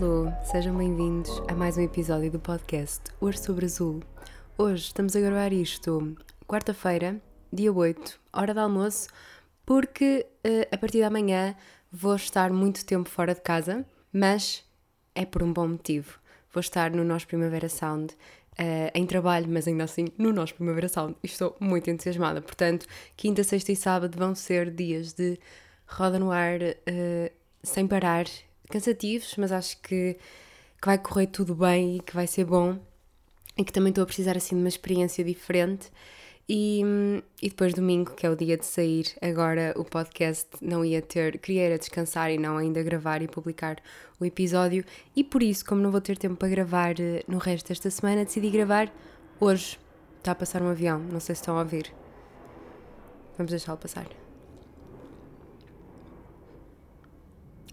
Alô, sejam bem-vindos a mais um episódio do podcast Hoje sobre Azul. Hoje estamos a gravar isto quarta-feira, dia 8, hora de almoço, porque uh, a partir da manhã vou estar muito tempo fora de casa, mas é por um bom motivo. Vou estar no nosso Primavera Sound, uh, em trabalho, mas ainda assim no nosso Primavera Sound. Estou muito entusiasmada. Portanto, quinta, sexta e sábado vão ser dias de roda no ar uh, sem parar cansativos, mas acho que, que vai correr tudo bem e que vai ser bom e que também estou a precisar assim de uma experiência diferente. E, e depois domingo, que é o dia de sair, agora o podcast não ia ter, queria descansar e não ainda gravar e publicar o episódio. E por isso, como não vou ter tempo para gravar eh, no resto desta semana, decidi gravar hoje. Está a passar um avião, não sei se estão a ouvir. Vamos deixá-lo passar.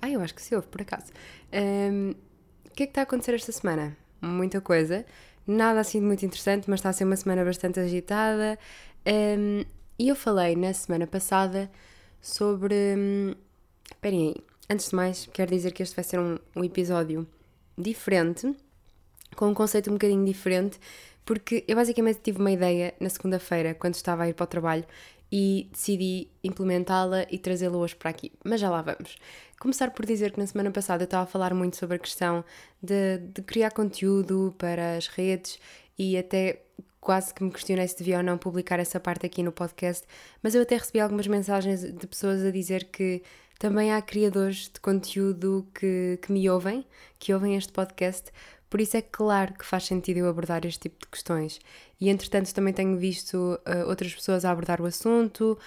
Ah, eu acho que se ouve, por acaso. Um, o que é que está a acontecer esta semana? Muita coisa. Nada assim de muito interessante, mas está a ser uma semana bastante agitada. Um, e eu falei na semana passada sobre. Um, esperem aí. Antes de mais, quero dizer que este vai ser um, um episódio diferente, com um conceito um bocadinho diferente, porque eu basicamente tive uma ideia na segunda-feira, quando estava a ir para o trabalho, e decidi implementá-la e trazê-la hoje para aqui. Mas já lá vamos. Começar por dizer que na semana passada eu estava a falar muito sobre a questão de, de criar conteúdo para as redes e até quase que me questionei se devia ou não publicar essa parte aqui no podcast, mas eu até recebi algumas mensagens de pessoas a dizer que também há criadores de conteúdo que, que me ouvem, que ouvem este podcast, por isso é claro que faz sentido eu abordar este tipo de questões. E entretanto também tenho visto uh, outras pessoas a abordar o assunto,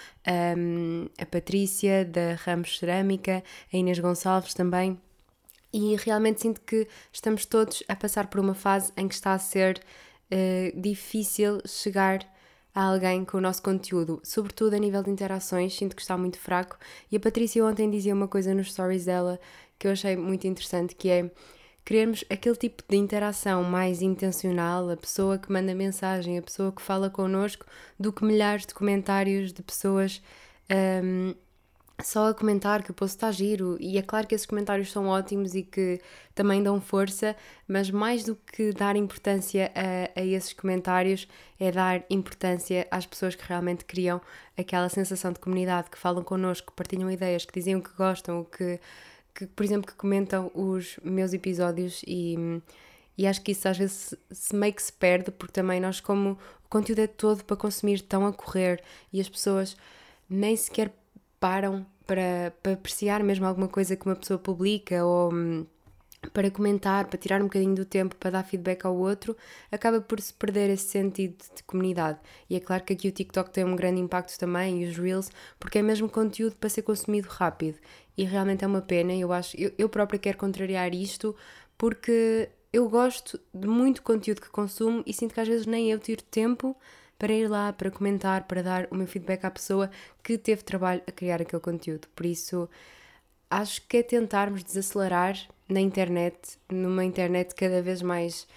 um, a Patrícia da Ramos Cerâmica, a Inês Gonçalves também. E realmente sinto que estamos todos a passar por uma fase em que está a ser uh, difícil chegar a alguém com o nosso conteúdo, sobretudo a nível de interações, sinto que está muito fraco. E a Patrícia ontem dizia uma coisa nos stories dela que eu achei muito interessante, que é queremos aquele tipo de interação mais intencional, a pessoa que manda mensagem, a pessoa que fala connosco, do que milhares de comentários de pessoas um, só a comentar que o post está giro. E é claro que esses comentários são ótimos e que também dão força, mas mais do que dar importância a, a esses comentários, é dar importância às pessoas que realmente criam aquela sensação de comunidade, que falam connosco, que partilham ideias, que dizem o que gostam, o que que, por exemplo, que comentam os meus episódios e, e acho que isso às vezes se meio que se perde, porque também nós, como o conteúdo é todo para consumir tão a correr e as pessoas nem sequer param para, para apreciar mesmo alguma coisa que uma pessoa publica ou hum, para comentar, para tirar um bocadinho do tempo para dar feedback ao outro, acaba por se perder esse sentido de comunidade. E é claro que aqui o TikTok tem um grande impacto também e os Reels, porque é mesmo conteúdo para ser consumido rápido. E realmente é uma pena, eu acho, eu, eu própria quero contrariar isto, porque eu gosto de muito conteúdo que consumo e sinto que às vezes nem eu tiro tempo para ir lá, para comentar, para dar o meu feedback à pessoa que teve trabalho a criar aquele conteúdo. Por isso, acho que é tentarmos desacelerar na internet, numa internet cada vez mais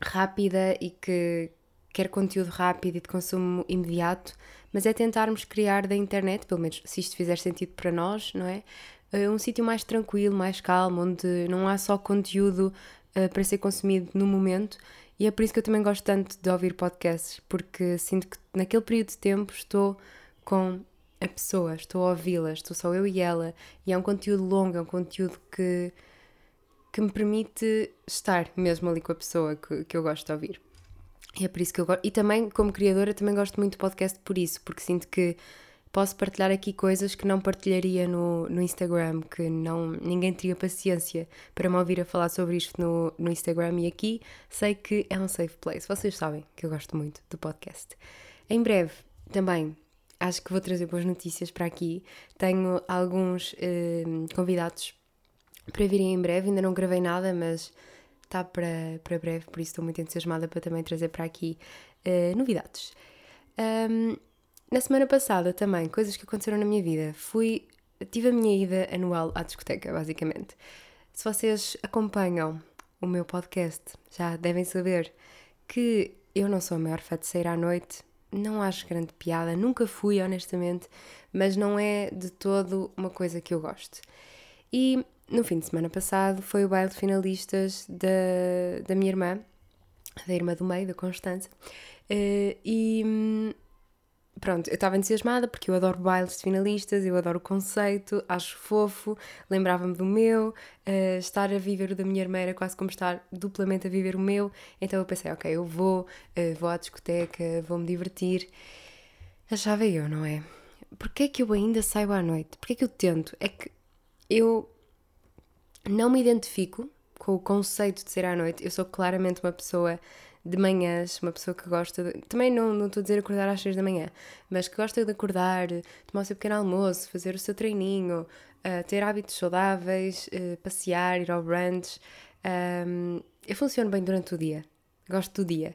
rápida e que quer conteúdo rápido e de consumo imediato, mas é tentarmos criar da internet, pelo menos se isto fizer sentido para nós, não é? Eh, um sítio mais tranquilo, mais calmo, onde não há só conteúdo uh, para ser consumido no momento. E é por isso que eu também gosto tanto de ouvir podcasts, porque sinto que naquele período de tempo estou com a pessoa, estou a ouvi-la, estou só eu e ela, e é um conteúdo longo, é um conteúdo que, que me permite estar mesmo ali com a pessoa que, que eu gosto de ouvir. É por isso que eu gosto. E também, como criadora, também gosto muito de podcast por isso, porque sinto que posso partilhar aqui coisas que não partilharia no, no Instagram, que não, ninguém teria paciência para me ouvir a falar sobre isto no, no Instagram. E aqui sei que é um safe place. Vocês sabem que eu gosto muito do podcast. Em breve, também acho que vou trazer boas notícias para aqui. Tenho alguns eh, convidados para virem em breve, ainda não gravei nada, mas está para, para breve, por isso estou muito entusiasmada para também trazer para aqui uh, novidades. Um, na semana passada também, coisas que aconteceram na minha vida, fui, tive a minha ida anual à discoteca, basicamente. Se vocês acompanham o meu podcast, já devem saber que eu não sou a maior fã de sair à noite, não acho grande piada, nunca fui, honestamente, mas não é de todo uma coisa que eu gosto. E no fim de semana passado foi o baile de finalistas da, da minha irmã, da irmã do meio, da Constança, uh, e hum, pronto, eu estava entusiasmada porque eu adoro bailes de finalistas, eu adoro o conceito, acho fofo, lembrava-me do meu, uh, estar a viver o da minha irmã era quase como estar duplamente a viver o meu, então eu pensei, ok, eu vou, uh, vou à discoteca, vou-me divertir. Achava eu, não é? Porquê é que eu ainda saio à noite? Porquê é que eu tento? É que eu não me identifico com o conceito de ser à noite. Eu sou claramente uma pessoa de manhãs, uma pessoa que gosta de... Também não, não estou a dizer acordar às 6 da manhã, mas que gosta de acordar, tomar o seu pequeno almoço, fazer o seu treininho, uh, ter hábitos saudáveis, uh, passear, ir ao brunch. Um, eu funciono bem durante o dia. Gosto do dia.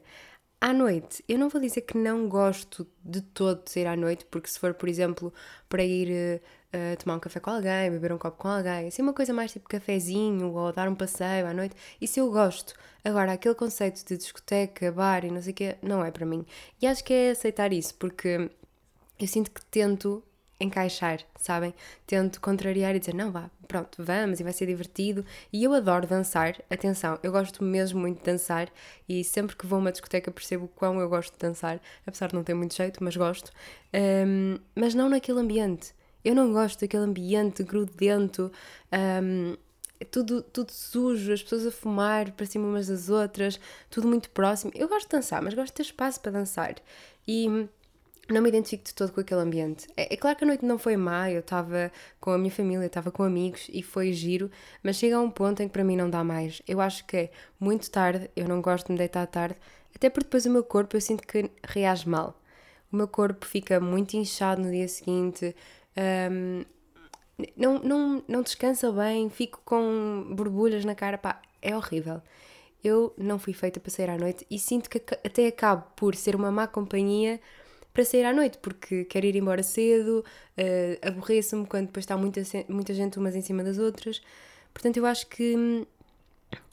À noite, eu não vou dizer que não gosto de todo de sair à noite, porque se for, por exemplo, para ir uh, tomar um café com alguém, beber um copo com alguém, assim uma coisa mais tipo cafezinho ou dar um passeio à noite, isso eu gosto. Agora, aquele conceito de discoteca, bar e não sei o quê, não é para mim. E acho que é aceitar isso, porque eu sinto que tento encaixar, sabem? Tento contrariar e dizer, não, vá, pronto, vamos e vai ser divertido. E eu adoro dançar, atenção, eu gosto mesmo muito de dançar e sempre que vou a uma discoteca percebo o quão eu gosto de dançar, apesar de não ter muito jeito, mas gosto. Um, mas não naquele ambiente. Eu não gosto daquele ambiente grudento, um, tudo, tudo sujo, as pessoas a fumar para cima umas das outras, tudo muito próximo. Eu gosto de dançar, mas gosto de ter espaço para dançar. E não me identifico de todo com aquele ambiente. É, é claro que a noite não foi má, eu estava com a minha família, estava com amigos e foi giro, mas chega a um ponto em que para mim não dá mais. Eu acho que é muito tarde, eu não gosto de me deitar tarde, até porque depois o meu corpo eu sinto que reage mal. O meu corpo fica muito inchado no dia seguinte, um, não, não, não descansa bem, fico com borbulhas na cara, pá, é horrível. Eu não fui feita para sair à noite e sinto que até acabo por ser uma má companhia para sair à noite, porque quero ir embora cedo, uh, aborreço-me quando depois está muita, muita gente umas em cima das outras. Portanto, eu acho que hum,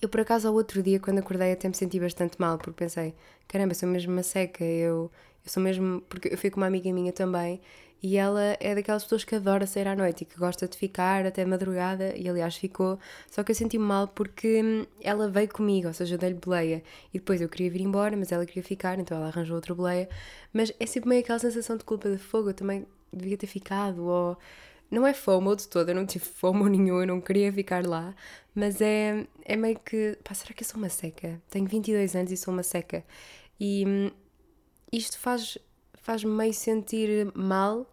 eu por acaso ao outro dia, quando acordei, até me senti bastante mal, porque pensei, caramba, sou mesmo uma seca, eu, eu sou mesmo. Porque eu fui com uma amiga minha também e ela é daquelas pessoas que adora sair à noite e que gosta de ficar até madrugada, e aliás ficou. Só que eu senti-me mal porque hum, ela veio comigo, ou seja, eu dei-lhe boleia. E depois eu queria vir embora, mas ela queria ficar, então ela arranjou outra boleia. Mas é sempre meio aquela sensação de culpa de fogo, eu também devia ter ficado, ou. Não é fomo de todo, eu não tive fomo nenhum, eu não queria ficar lá, mas é, é meio que. Pá, será que eu sou uma seca? Tenho 22 anos e sou uma seca. E hum, isto faz faz-me meio sentir mal,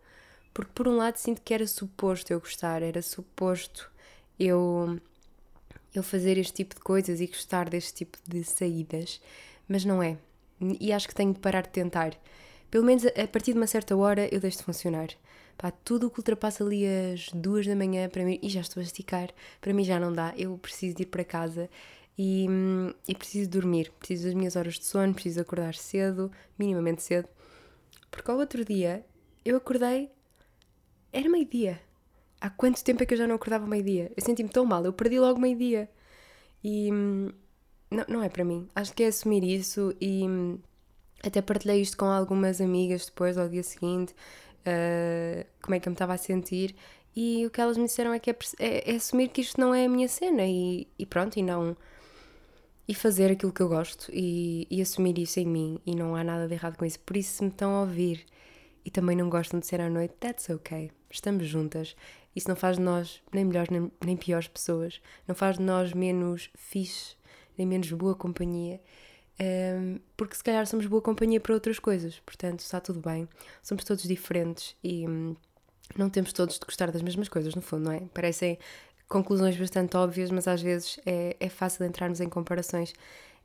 porque por um lado sinto que era suposto eu gostar, era suposto eu, eu fazer este tipo de coisas e gostar deste tipo de saídas, mas não é. E acho que tenho de parar de tentar. Pelo menos a partir de uma certa hora eu deixo de funcionar. Pá, tudo o que ultrapassa ali as duas da manhã para mim, e já estou a esticar, para mim já não dá. Eu preciso de ir para casa e, e preciso dormir. Preciso das minhas horas de sono, preciso acordar cedo, minimamente cedo, porque ao outro dia eu acordei, era meio-dia. Há quanto tempo é que eu já não acordava meio-dia? Eu senti-me tão mal, eu perdi logo meio-dia. E hum, não, não é para mim. Acho que é assumir isso e hum, até partilhei isto com algumas amigas depois, ao dia seguinte, uh, como é que eu me estava a sentir. E o que elas me disseram é que é, é, é assumir que isto não é a minha cena e, e pronto, e não e fazer aquilo que eu gosto e, e, assumir isso em mim e não há nada de errado com isso. Por isso, se me estão a ouvir e também não gostam de ser à noite, that's ok. Estamos juntas. Isso não faz de nós nem melhores nem, nem piores pessoas. Não faz de nós menos fixe, nem menos boa companhia. Um, porque se calhar somos boa companhia para outras coisas. Portanto, está tudo bem. Somos todos diferentes e hum, não temos todos de gostar das mesmas coisas, no fundo, não é? Parecem conclusões bastante óbvias, mas às vezes é, é fácil entrarmos em comparações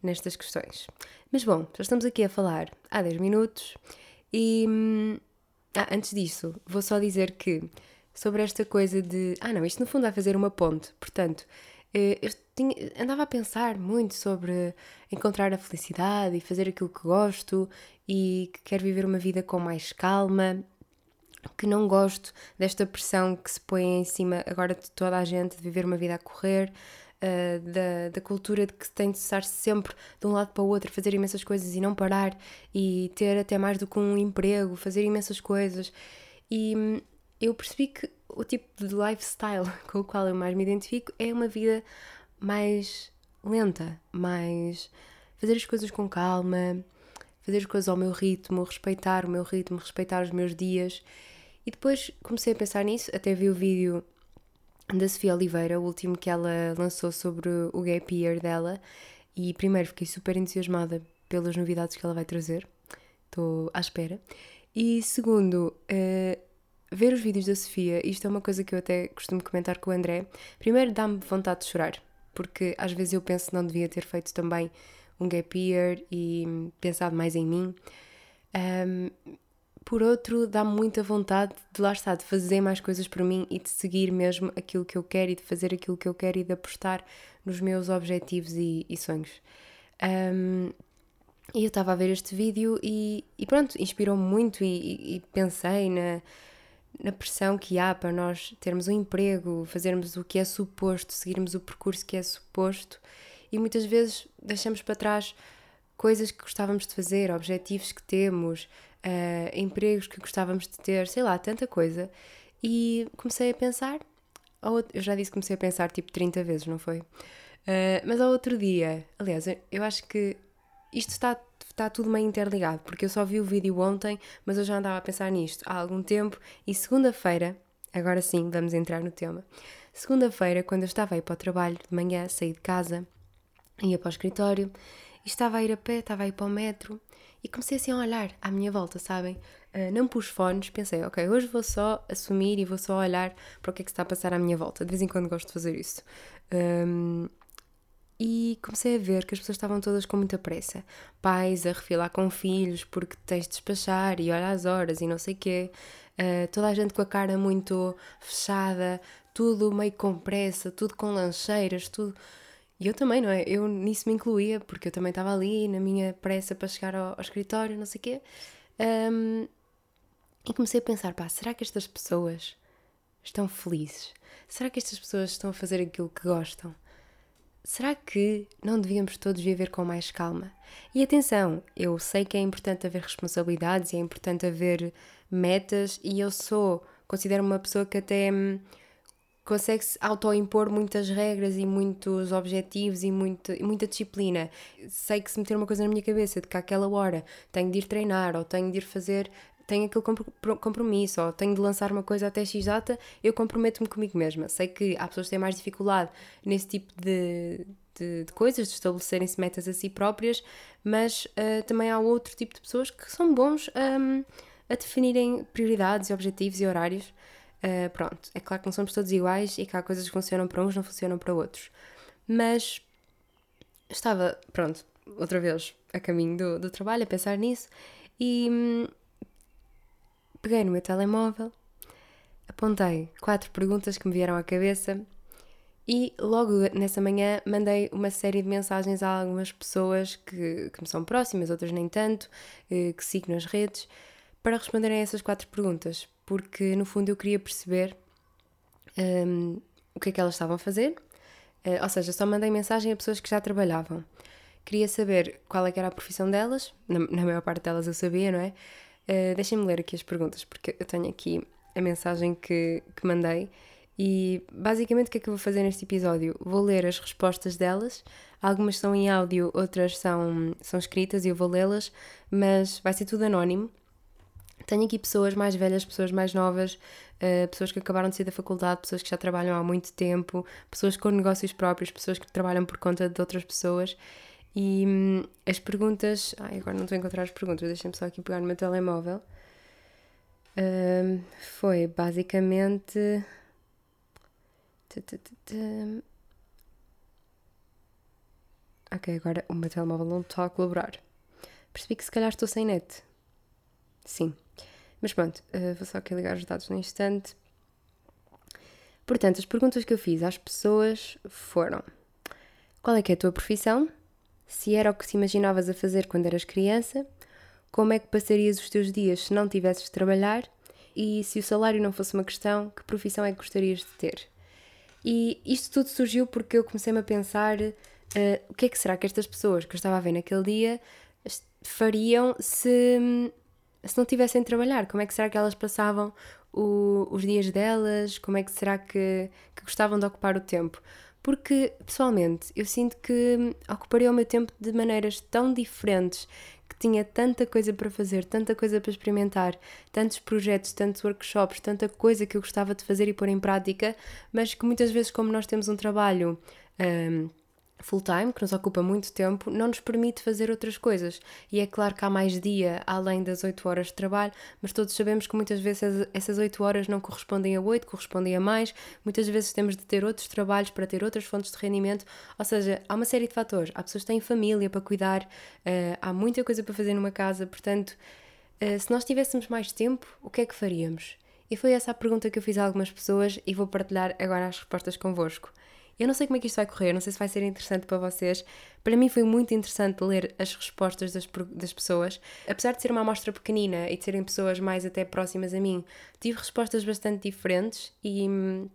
nestas questões. Mas bom, já estamos aqui a falar há 10 minutos e. Hum, ah, antes disso, vou só dizer que sobre esta coisa de. Ah, não, isto no fundo vai fazer uma ponte. Portanto, eh, eu tinha, andava a pensar muito sobre encontrar a felicidade e fazer aquilo que gosto e que quero viver uma vida com mais calma que não gosto desta pressão que se põe em cima agora de toda a gente de viver uma vida a correr, uh, da, da cultura de que tem de estar sempre de um lado para o outro, fazer imensas coisas e não parar, e ter até mais do que um emprego, fazer imensas coisas. E hum, eu percebi que o tipo de lifestyle com o qual eu mais me identifico é uma vida mais lenta, mais fazer as coisas com calma, fazer as coisas ao meu ritmo, respeitar o meu ritmo, respeitar os meus dias. E depois comecei a pensar nisso, até vi o vídeo da Sofia Oliveira, o último que ela lançou sobre o gap year dela, e primeiro fiquei super entusiasmada pelas novidades que ela vai trazer, estou à espera. E segundo, uh, ver os vídeos da Sofia, isto é uma coisa que eu até costumo comentar com o André, primeiro dá-me vontade de chorar, porque às vezes eu penso que não devia ter feito também um gap year e pensado mais em mim. Um, por outro, dá-me muita vontade de lá estar, de fazer mais coisas por mim e de seguir mesmo aquilo que eu quero e de fazer aquilo que eu quero e de apostar nos meus objetivos e, e sonhos. Um, e eu estava a ver este vídeo e, e pronto, inspirou-me muito e, e, pensei na, na pressão que há para nós termos um emprego, fazermos o que é suposto, seguirmos o percurso que é suposto e muitas vezes deixamos para trás coisas que gostávamos de fazer, objetivos que temos, uh, empregos que gostávamos de ter, sei lá, tanta coisa. E comecei a pensar, eu já disse que comecei a pensar tipo 30 vezes, não foi? Uh, mas ao outro dia, aliás, eu acho que isto está, está tudo meio interligado, porque eu só vi o vídeo ontem, mas eu já andava a pensar nisto há algum tempo. E segunda-feira, agora sim, vamos entrar no tema. Segunda-feira, quando eu estava a ir para o trabalho de manhã, saí de casa, ia para o escritório, e estava a ir a pé, estava a ir para o metro, e comecei assim a olhar à minha volta, sabem? Uh, não pus fones, pensei, ok, hoje vou só assumir e vou só olhar para o que é que está a passar à minha volta. De vez em quando gosto de fazer isso. Um, e comecei a ver que as pessoas estavam todas com muita pressa. Pais a refilar com filhos porque tens de despachar e olha as horas e não sei o quê. Uh, toda a gente com a cara muito fechada, tudo meio com pressa, tudo com lancheiras, tudo e eu também, não é? Eu nisso me incluía, porque eu também estava ali na minha pressa para chegar ao, ao escritório, não sei o quê. Um, e comecei a pensar, pá, será que estas pessoas estão felizes? Será que estas pessoas estão a fazer aquilo que gostam? Será que não devíamos todos viver com mais calma? E atenção, eu sei que é importante haver responsabilidades e é importante haver metas e eu sou, considero uma pessoa que até hum, consegue-se autoimpor muitas regras e muitos objetivos e, muito, muita disciplina. Sei que se meter uma coisa na minha cabeça de que àquela hora tenho de ir treinar ou tenho de ir fazer tenho aquele compromisso ou tenho de lançar uma coisa até X data, eu comprometo-me comigo mesma. Sei que há pessoas que têm mais dificuldade nesse tipo de, de, de coisas, de estabelecerem-se metas a si próprias, mas uh, também há outro tipo de pessoas que são bons um, a definirem prioridades objetivos e horários. Uh, pronto, é claro que não somos todos iguais e que há coisas que funcionam para uns não funcionam para outros. Mas estava, pronto, outra vez a caminho do, do trabalho, a pensar nisso e hum, peguei no meu telemóvel, apontei quatro perguntas que me vieram à cabeça e logo nessa manhã mandei uma série de mensagens a algumas pessoas que, que me são próximas, outras nem tanto, eh, que sigo nas redes, para responderem a essas quatro perguntas porque no fundo eu queria perceber um, o que é que elas estavam a fazer, uh, ou seja, só mandei mensagem a pessoas que já trabalhavam. Queria saber qual é que era a profissão delas, na, na maior parte delas eu sabia, não é? Uh, Deixem-me ler aqui as perguntas, porque eu tenho aqui a mensagem que, que mandei e basicamente o que é que eu vou fazer neste episódio? Vou ler as respostas delas, algumas são em áudio, outras são, são escritas e eu vou lê-las, mas vai ser tudo anónimo tenho aqui pessoas mais velhas, pessoas mais novas, uh, pessoas que acabaram de sair da faculdade, pessoas que já trabalham há muito tempo, pessoas com negócios próprios, pessoas que trabalham por conta de outras pessoas. E hum, as perguntas. Ai, agora não estou a encontrar as perguntas, deixem-me só aqui pegar no meu telemóvel. Uh, foi basicamente. Ok, agora o meu telemóvel não está a colaborar. Percebi que se calhar estou sem net. Sim. Mas pronto, uh, vou só aqui ligar os dados no instante. Portanto, as perguntas que eu fiz às pessoas foram: Qual é que é a tua profissão? Se era o que te imaginavas a fazer quando eras criança? Como é que passarias os teus dias se não tivesses de trabalhar? E se o salário não fosse uma questão, que profissão é que gostarias de ter? E isto tudo surgiu porque eu comecei-me a pensar uh, o que é que será que estas pessoas que eu estava a ver naquele dia fariam se se não tivessem de trabalhar? Como é que será que elas passavam o, os dias delas? Como é que será que, que gostavam de ocupar o tempo? Porque, pessoalmente, eu sinto que ocuparia o meu tempo de maneiras tão diferentes que tinha tanta coisa para fazer, tanta coisa para experimentar, tantos projetos, tantos workshops, tanta coisa que eu gostava de fazer e pôr em prática, mas que muitas vezes, como nós temos um trabalho. Um, full-time, que nos ocupa muito tempo, não nos permite fazer outras coisas. E é claro que há mais dia além das 8 horas de trabalho, mas todos sabemos que muitas vezes essas 8 horas não correspondem a 8, correspondem a mais. Muitas vezes temos de ter outros trabalhos para ter outras fontes de rendimento. Ou seja, há uma série de fatores. Há pessoas que têm família para cuidar, uh, há muita coisa para fazer numa casa, portanto, uh, se nós tivéssemos mais tempo, o que é que faríamos? E foi essa a pergunta que eu fiz a algumas pessoas e vou partilhar agora as respostas convosco. Eu não sei como é que isto vai correr, não sei se vai ser interessante para vocês. Para mim foi muito interessante ler as respostas das, das pessoas. Apesar de ser uma amostra pequenina e de serem pessoas mais até próximas a mim, tive respostas bastante diferentes e hum,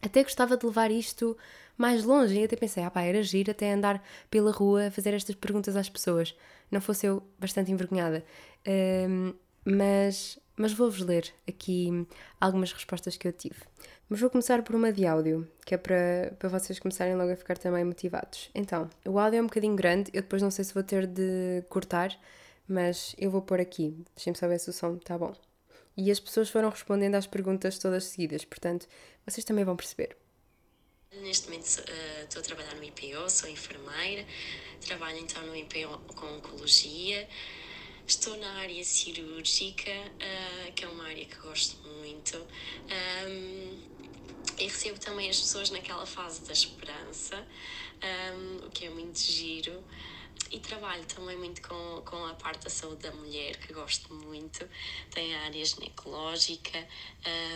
até gostava de levar isto mais longe. E até pensei, ah pá, era giro até andar pela rua a fazer estas perguntas às pessoas. Não fosse eu bastante envergonhada. Um, mas, mas vou-vos ler aqui algumas respostas que eu tive. Mas vou começar por uma de áudio, que é para, para vocês começarem logo a ficar também motivados. Então, o áudio é um bocadinho grande, eu depois não sei se vou ter de cortar, mas eu vou pôr aqui. Deixem-me saber se o som está bom. E as pessoas foram respondendo às perguntas todas seguidas, portanto, vocês também vão perceber. Neste momento uh, estou a trabalhar no IPO, sou enfermeira, trabalho então no IPO com oncologia. Estou na área cirúrgica, uh, que é uma área que gosto muito. Um, e recebo também as pessoas naquela fase da esperança, um, o que é muito giro e trabalho também muito com, com a parte da saúde da mulher, que gosto muito. Tem a área ginecológica,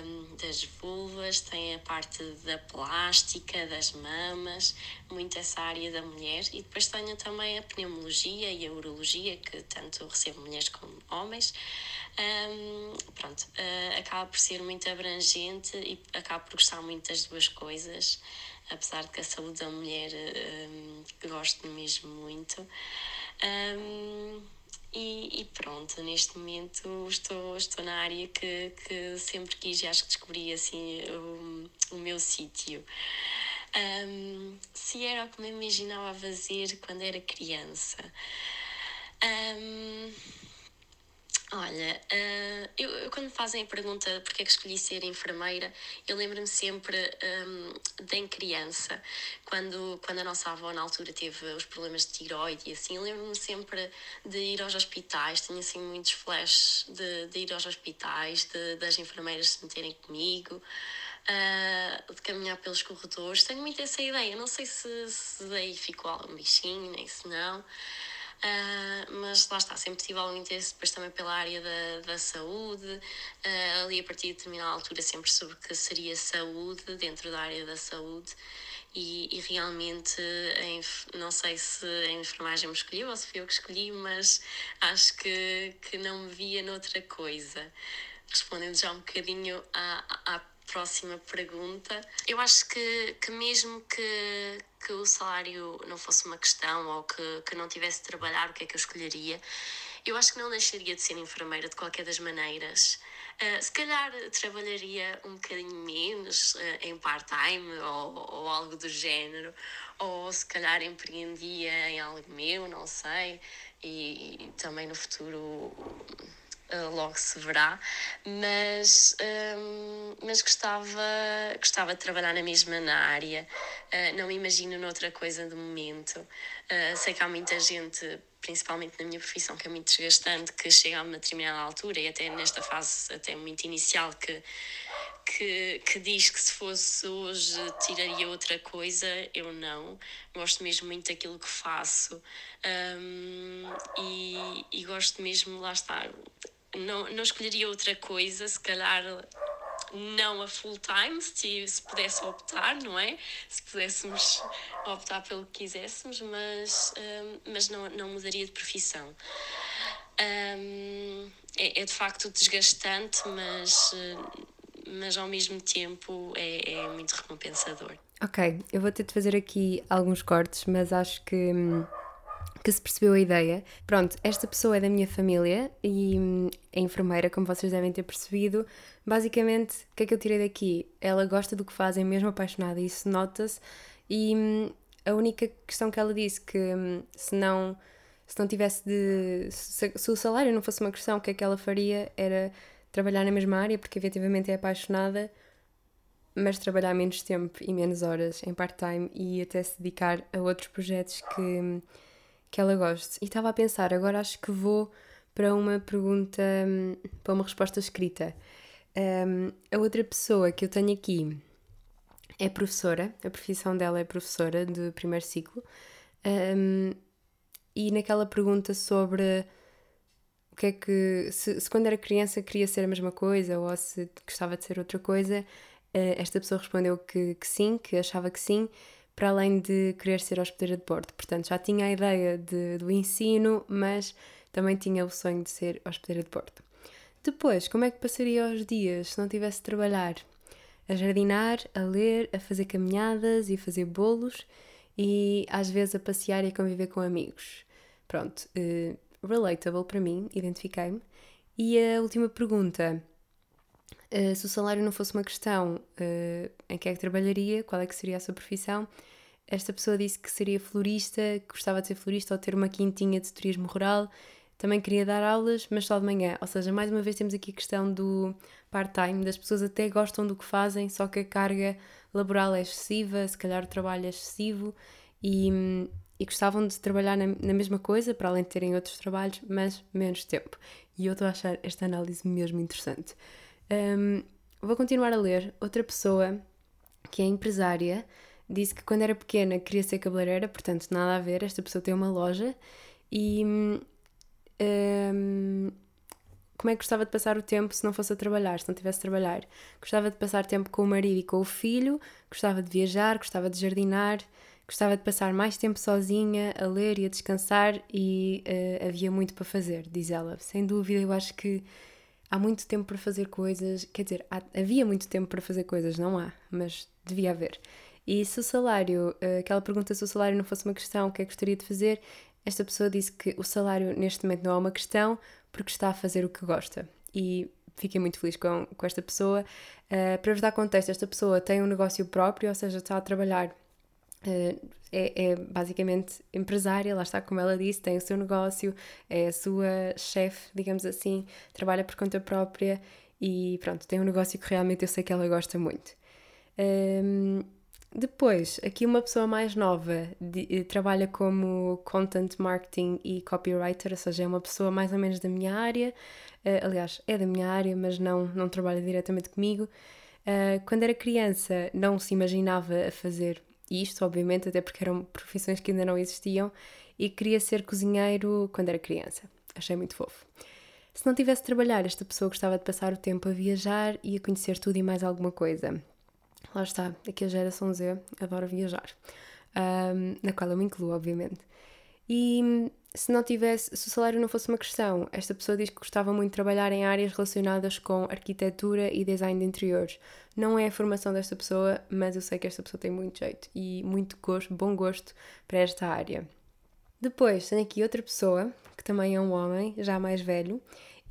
um, das vulvas, tem a parte da plástica, das mamas, muito essa área da mulher. E depois tenho também a pneumologia e a urologia, que tanto recebo mulheres como homens. Um, pronto, uh, acaba por ser muito abrangente e acaba por gostar muito das duas coisas apesar de que a saúde da mulher um, gosto mesmo muito. Um, e, e, pronto, neste momento estou, estou na área que, que sempre quis e acho que descobri assim o, o meu sítio. Um, se era o que me imaginava fazer quando era criança. Um, Olha, uh, eu, eu, quando fazem a pergunta porque é que escolhi ser enfermeira, eu lembro-me sempre um, de em criança, quando, quando a nossa avó na altura teve os problemas de tiroide e assim, eu lembro-me sempre de ir aos hospitais, tinha assim muitos flashes de, de ir aos hospitais, de, das enfermeiras se meterem comigo. Uh, de caminhar pelos corredores, tenho muito essa ideia. Não sei se, se daí ficou algum bichinho, nem se não. Uh, mas lá está, sempre tive algum interesse depois também pela área da, da saúde, uh, ali a partir de determinada altura sempre soube que seria saúde, dentro da área da saúde, e, e realmente, em, não sei se a enfermagem me escolheu ou se fui eu que escolhi, mas acho que, que não me via noutra coisa. Respondendo já um bocadinho à, à próxima pergunta. Eu acho que, que mesmo que, que o salário não fosse uma questão ou que, que não tivesse de trabalhar, o que é que eu escolheria? Eu acho que não deixaria de ser enfermeira de qualquer das maneiras. Uh, se calhar trabalharia um bocadinho menos uh, em part-time ou, ou algo do género, ou se calhar empreendia em algo meu, não sei, e, e também no futuro uh, logo se verá, mas, um, mas gostava, gostava de trabalhar na mesma na área, uh, não me imagino noutra coisa de momento. Uh, sei que há muita gente, principalmente na minha profissão, que é muito desgastante, que chega a uma determinada altura e até nesta fase até muito inicial que que, que, diz que se fosse hoje tiraria outra coisa, eu não. Gosto mesmo muito daquilo que faço um, e, e, gosto mesmo, lá está, não, não escolheria outra coisa, se calhar não a full time, se, se pudesse optar, não é? Se pudéssemos optar pelo que quiséssemos, mas, um, mas não, não mudaria de profissão. Um, é, é, de facto desgastante, mas, mas ao mesmo tempo é, é muito recompensador. Ok, eu vou ter de fazer aqui alguns cortes, mas acho que hum, que se percebeu a ideia. Pronto, esta pessoa é da minha família e hum, é enfermeira, como vocês devem ter percebido. Basicamente, o que é que eu tirei daqui? Ela gosta do que faz, é mesmo apaixonada, isso nota-se. E hum, a única questão que ela disse que hum, se não se não tivesse de. Se, se, o salário não fosse uma questão, o que é que ela faria era trabalhar na mesma área, porque efetivamente é apaixonada, mas trabalhar menos tempo e menos horas em part-time e até se dedicar a outros projetos que, que ela goste. E estava a pensar, agora acho que vou para uma pergunta, para uma resposta escrita. Um, a outra pessoa que eu tenho aqui é professora, a profissão dela é professora de primeiro ciclo. Um, e naquela pergunta sobre o que é que. Se, se, quando era criança queria ser a mesma coisa ou se gostava de ser outra coisa, eh, esta pessoa respondeu que, que sim, que achava que sim, para além de querer ser hospedeira de bordo. Portanto, já tinha a ideia de, do ensino, mas também tinha o sonho de ser hospedeira de bordo. Depois, como é que passaria os dias se não tivesse de trabalhar? A jardinar, a ler, a fazer caminhadas e a fazer bolos e às vezes a passear e a conviver com amigos. Pronto, uh, relatable para mim, identifiquei-me. E a última pergunta: uh, se o salário não fosse uma questão, uh, em que é que trabalharia? Qual é que seria a sua profissão? Esta pessoa disse que seria florista, que gostava de ser florista ou ter uma quintinha de turismo rural. Também queria dar aulas, mas só de manhã. Ou seja, mais uma vez temos aqui a questão do part-time, das pessoas até gostam do que fazem, só que a carga laboral é excessiva, se calhar o trabalho é excessivo e, e gostavam de trabalhar na, na, mesma coisa, para além de terem outros trabalhos, mas menos tempo. E eu estou a achar esta análise mesmo interessante. Um, vou continuar a ler. Outra pessoa que é empresária disse que quando era pequena queria ser cabeleireira, portanto, nada a ver. Esta pessoa tem uma loja e. Um, como é que gostava de passar o tempo se não fosse a trabalhar, se não tivesse a trabalhar. Gostava de passar tempo com o marido e com o filho, gostava de viajar, gostava de jardinar, gostava de passar mais tempo sozinha, a ler e a descansar e uh, havia muito para fazer, diz ela. Sem dúvida, eu acho que há muito tempo para fazer coisas, quer dizer, há, havia muito tempo para fazer coisas, não há, mas devia haver. E se o salário, uh, aquela pergunta se o salário não fosse uma questão, o que é que gostaria de fazer? Esta pessoa disse que o salário neste momento não é uma questão porque está a fazer o que gosta. E fiquei muito feliz com, com esta pessoa. Uh, para vos dar contexto, esta pessoa tem um negócio próprio, ou seja, está a trabalhar, uh, é, é, basicamente empresária, lá está, como ela disse, tem o seu negócio, é a sua chefe, digamos assim, trabalha por conta própria e pronto, tem um negócio que realmente eu sei que ela gosta muito. Um, ehm, depois, aqui uma pessoa mais nova de, eh, trabalha como content marketing e copywriter, ou seja, é uma pessoa mais ou menos da minha área. Uh, aliás, é da minha área, mas não, não trabalha diretamente comigo. Uh, quando era criança, não se imaginava a fazer isto, obviamente, até porque eram profissões que ainda não existiam, e queria ser cozinheiro quando era criança. Achei muito fofo. Se não tivesse de trabalhar, esta pessoa gostava de passar o tempo a viajar e a conhecer tudo e mais alguma coisa lá está, aqui a geração Z adora viajar, um, na qual eu me incluo, obviamente. E se não tivesse, se o salário não fosse uma questão, esta pessoa diz que gostava muito de trabalhar em áreas relacionadas com arquitetura e design de interiores. Não é a formação desta pessoa, mas eu sei que esta pessoa tem muito jeito e muito gosto, bom gosto para esta área. Depois tenho aqui outra pessoa, que também é um homem, já mais velho,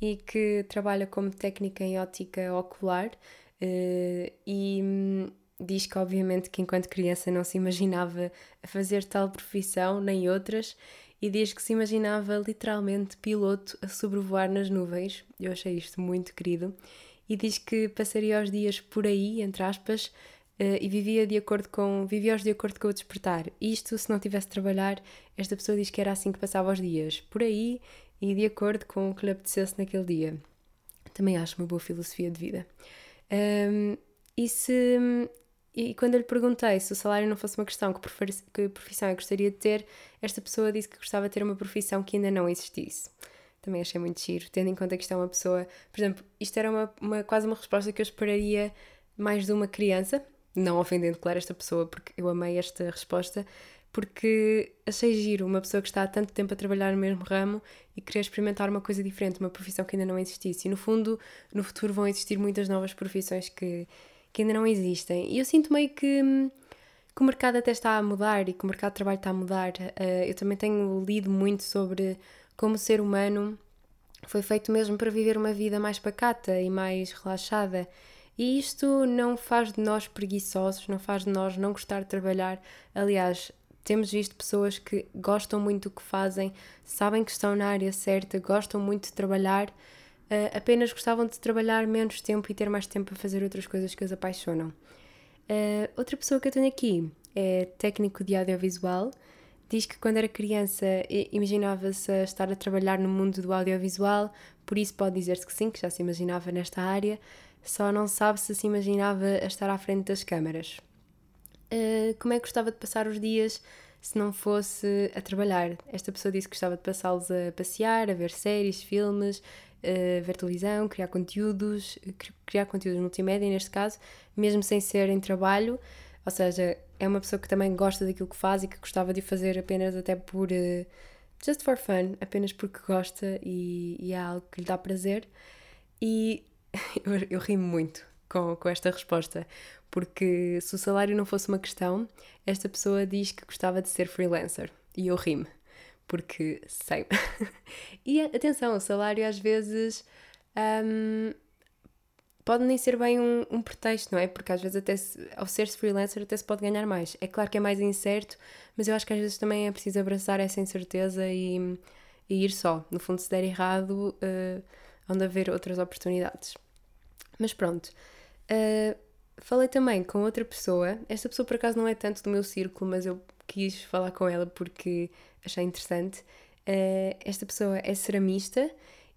e que trabalha como técnica em ótica ocular Uh, e hum, diz que obviamente que enquanto criança não se imaginava a fazer tal profissão nem outras e diz que se imaginava literalmente piloto a sobrevoar nas nuvens. Eu achei isto muito querido. E diz que passaria os dias por aí, entre aspas, uh, e vivia de acordo com vivia-os de acordo com o despertar. Isto se não tivesse de trabalhar, esta pessoa diz que era assim que passava os dias, por aí e de acordo com o que lhe apetecesse naquele dia. Também acho uma boa filosofia de vida. Um, e se e quando eu lhe perguntei se o salário não fosse uma questão, que, profissão eu gostaria de ter, esta pessoa disse que gostava de ter uma profissão que ainda não existisse. Também achei muito giro, tendo em conta que isto é uma pessoa. Por exemplo, isto era uma, uma, quase uma resposta que eu esperaria mais de uma criança, não ofendendo, claro, esta pessoa, porque eu amei esta resposta, porque achei giro uma pessoa que está há tanto tempo a trabalhar no mesmo ramo e querer experimentar uma coisa diferente, uma profissão que ainda não existisse. E no fundo, no futuro vão existir muitas novas profissões que, que ainda não existem. E eu sinto meio que, que o mercado até está a mudar e que o mercado de trabalho está a mudar. Uh, eu também tenho lido muito sobre como o ser humano foi feito mesmo para viver uma vida mais pacata e mais relaxada. E isto não faz de nós preguiçosos, não faz de nós não gostar de trabalhar. Aliás, temos visto pessoas que gostam muito do que fazem, sabem que estão na área certa, gostam muito de trabalhar, uh, apenas gostavam de trabalhar menos tempo e ter mais tempo para fazer outras coisas que os apaixonam. Uh, outra pessoa que eu tenho aqui é técnico de audiovisual. Diz que quando era criança imaginava-se estar a trabalhar no mundo do audiovisual, por isso pode dizer-se que sim, que já se imaginava nesta área, só não sabe se se imaginava a estar à frente das câmaras. Uh, como é que gostava de passar os dias se não fosse a trabalhar? Esta pessoa disse que gostava de passá-los a passear, a ver séries, filmes, uh, ver televisão, criar conteúdos, criar conteúdos multimédia neste caso, mesmo sem ser em trabalho, ou seja, é uma pessoa que também gosta daquilo que faz e que gostava de fazer apenas até por uh, just for fun, apenas porque gosta e, e é algo que lhe dá prazer. E eu, eu rimo muito com, com esta resposta, porque se o salário não fosse uma questão, esta pessoa diz que gostava de ser freelancer e eu rimo porque sei. e atenção, o salário às vezes um, pode nem ser bem um, um, pretexto, não é? Porque às vezes até se, ao ser-se freelancer até se pode ganhar mais. É claro que é mais incerto, mas eu acho que às vezes também é preciso abraçar essa incerteza e, e ir só. No fundo, se der errado, uh, onde haver outras oportunidades. Mas pronto. Uh, falei também com outra pessoa. Esta pessoa por acaso não é tanto do meu círculo, mas eu quis falar com ela porque achei interessante. Uh, esta pessoa é ceramista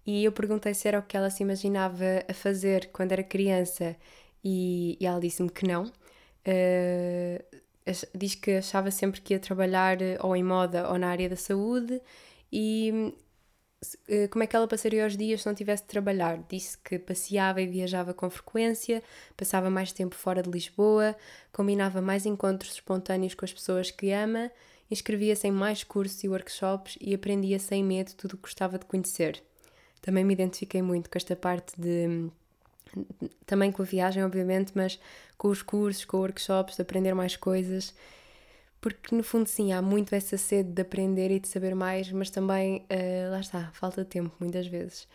e eu perguntei se era o que ela se imaginava a fazer quando era criança e, e ela disse-me que não. Uh, diz que achava sempre que ia trabalhar ou em moda ou na área da saúde e como é que ela passaria os dias se não tivesse de trabalhar. Disse que passeava e viajava com frequência, passava mais tempo fora de Lisboa, combinava mais encontros espontâneos com as pessoas que ama inscrevia-se em mais cursos e workshops e aprendia sem medo tudo o que gostava de conhecer. Também me identifiquei muito com esta parte de. também com a viagem, obviamente, mas com os cursos, com workshops, de aprender mais coisas. Porque no fundo, sim, há muito essa sede de aprender e de saber mais, mas também, uh, lá está, falta tempo muitas vezes.